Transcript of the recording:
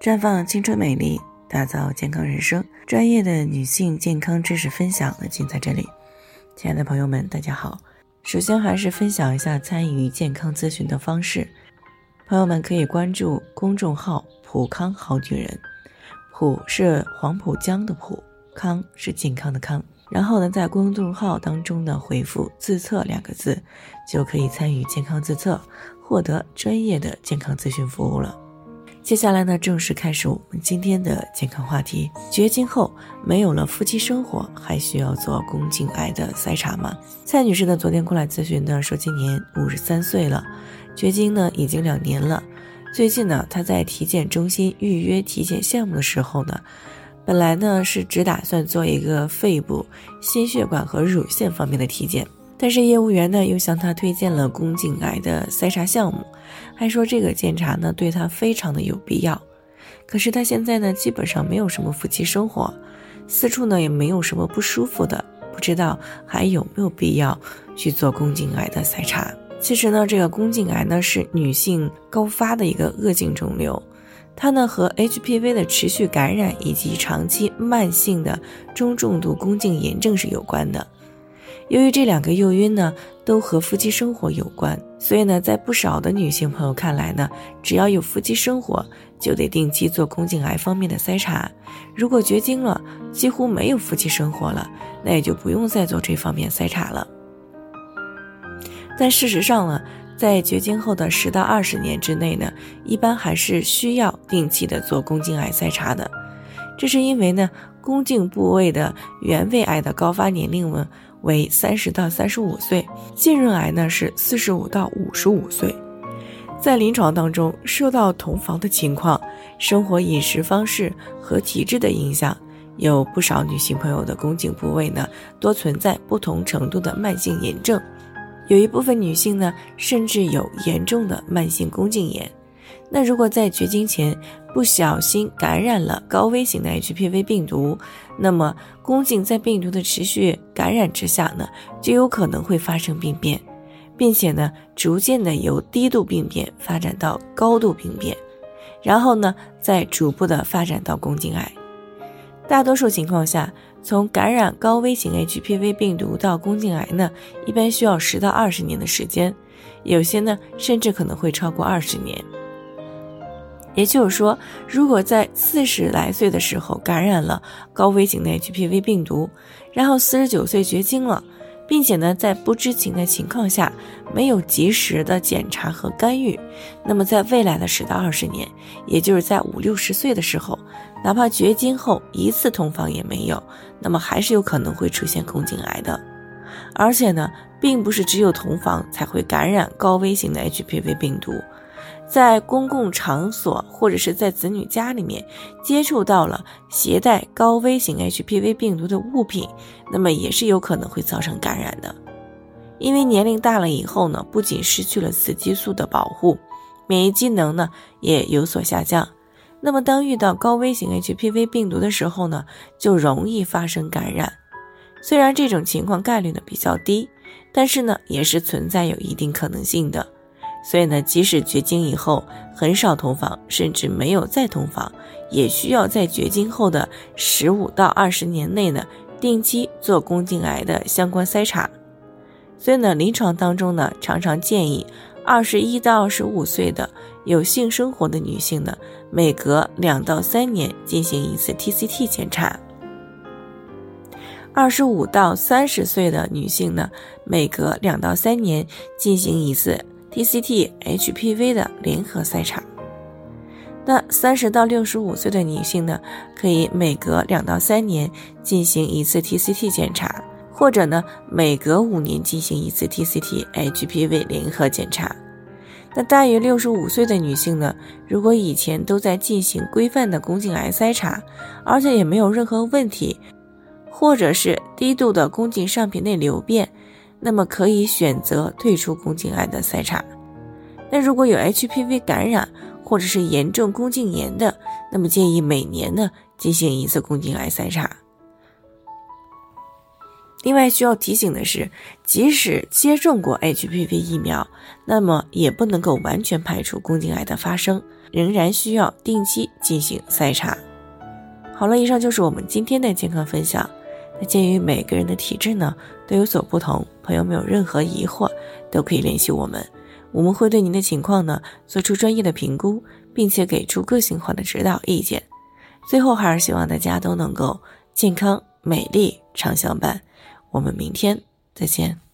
绽放青春美丽，打造健康人生。专业的女性健康知识分享呢，尽在这里。亲爱的朋友们，大家好。首先还是分享一下参与健康咨询的方式。朋友们可以关注公众号“普康好女人”，普是黄浦江的浦，康是健康的康。然后呢，在公众号当中呢回复“自测”两个字，就可以参与健康自测，获得专业的健康咨询服务了。接下来呢，正式开始我们今天的健康话题。绝经后没有了夫妻生活，还需要做宫颈癌的筛查吗？蔡女士呢，昨天过来咨询呢，说今年五十三岁了，绝经呢已经两年了。最近呢，她在体检中心预约体检项目的时候呢，本来呢是只打算做一个肺部、心血管和乳腺方面的体检。但是业务员呢又向他推荐了宫颈癌的筛查项目，还说这个检查呢对他非常的有必要。可是他现在呢基本上没有什么夫妻生活，四处呢也没有什么不舒服的，不知道还有没有必要去做宫颈癌的筛查。其实呢这个宫颈癌呢是女性高发的一个恶性肿瘤，它呢和 HPV 的持续感染以及长期慢性的中重度宫颈炎症是有关的。由于这两个诱因呢都和夫妻生活有关，所以呢，在不少的女性朋友看来呢，只要有夫妻生活，就得定期做宫颈癌方面的筛查。如果绝经了，几乎没有夫妻生活了，那也就不用再做这方面筛查了。但事实上呢，在绝经后的十到二十年之内呢，一般还是需要定期的做宫颈癌筛查的。这是因为呢，宫颈部位的原位癌的高发年龄呢。为三十到三十五岁，浸润癌呢是四十五到五十五岁。在临床当中，受到同房的情况、生活饮食方式和体质的影响，有不少女性朋友的宫颈部位呢多存在不同程度的慢性炎症，有一部分女性呢甚至有严重的慢性宫颈炎。那如果在绝经前不小心感染了高危型的 HPV 病毒，那么宫颈在病毒的持续感染之下呢，就有可能会发生病变，并且呢，逐渐的由低度病变发展到高度病变，然后呢，再逐步的发展到宫颈癌。大多数情况下，从感染高危型 HPV 病毒到宫颈癌呢，一般需要十到二十年的时间，有些呢，甚至可能会超过二十年。也就是说，如果在四十来岁的时候感染了高危型的 HPV 病毒，然后四十九岁绝经了，并且呢在不知情的情况下没有及时的检查和干预，那么在未来的十到二十年，也就是在五六十岁的时候，哪怕绝经后一次同房也没有，那么还是有可能会出现宫颈癌的。而且呢，并不是只有同房才会感染高危型的 HPV 病毒。在公共场所或者是在子女家里面接触到了携带高危型 HPV 病毒的物品，那么也是有可能会造成感染的。因为年龄大了以后呢，不仅失去了雌激素的保护，免疫机能呢也有所下降。那么当遇到高危型 HPV 病毒的时候呢，就容易发生感染。虽然这种情况概率呢比较低，但是呢也是存在有一定可能性的。所以呢，即使绝经以后很少同房，甚至没有再同房，也需要在绝经后的十五到二十年内呢，定期做宫颈癌的相关筛查。所以呢，临床当中呢，常常建议二十一到二十五岁的有性生活的女性呢，每隔两到三年进行一次 TCT 检查；二十五到三十岁的女性呢，每隔两到三年进行一次。TCT HPV 的联合筛查，那三十到六十五岁的女性呢，可以每隔两到三年进行一次 TCT 检查，或者呢每隔五年进行一次 TCT HPV 联合检查。那大于六十五岁的女性呢，如果以前都在进行规范的宫颈癌筛查，而且也没有任何问题，或者是低度的宫颈上皮内瘤变。那么可以选择退出宫颈癌的筛查。那如果有 HPV 感染或者是严重宫颈炎的，那么建议每年呢进行一次宫颈癌筛查。另外需要提醒的是，即使接种过 HPV 疫苗，那么也不能够完全排除宫颈癌的发生。仍然需要定期进行筛查。好了，以上就是我们今天的健康分享。那鉴于每个人的体质呢都有所不同，朋友们有任何疑惑都可以联系我们，我们会对您的情况呢做出专业的评估，并且给出个性化的指导意见。最后还是希望大家都能够健康美丽常相伴。我们明天再见。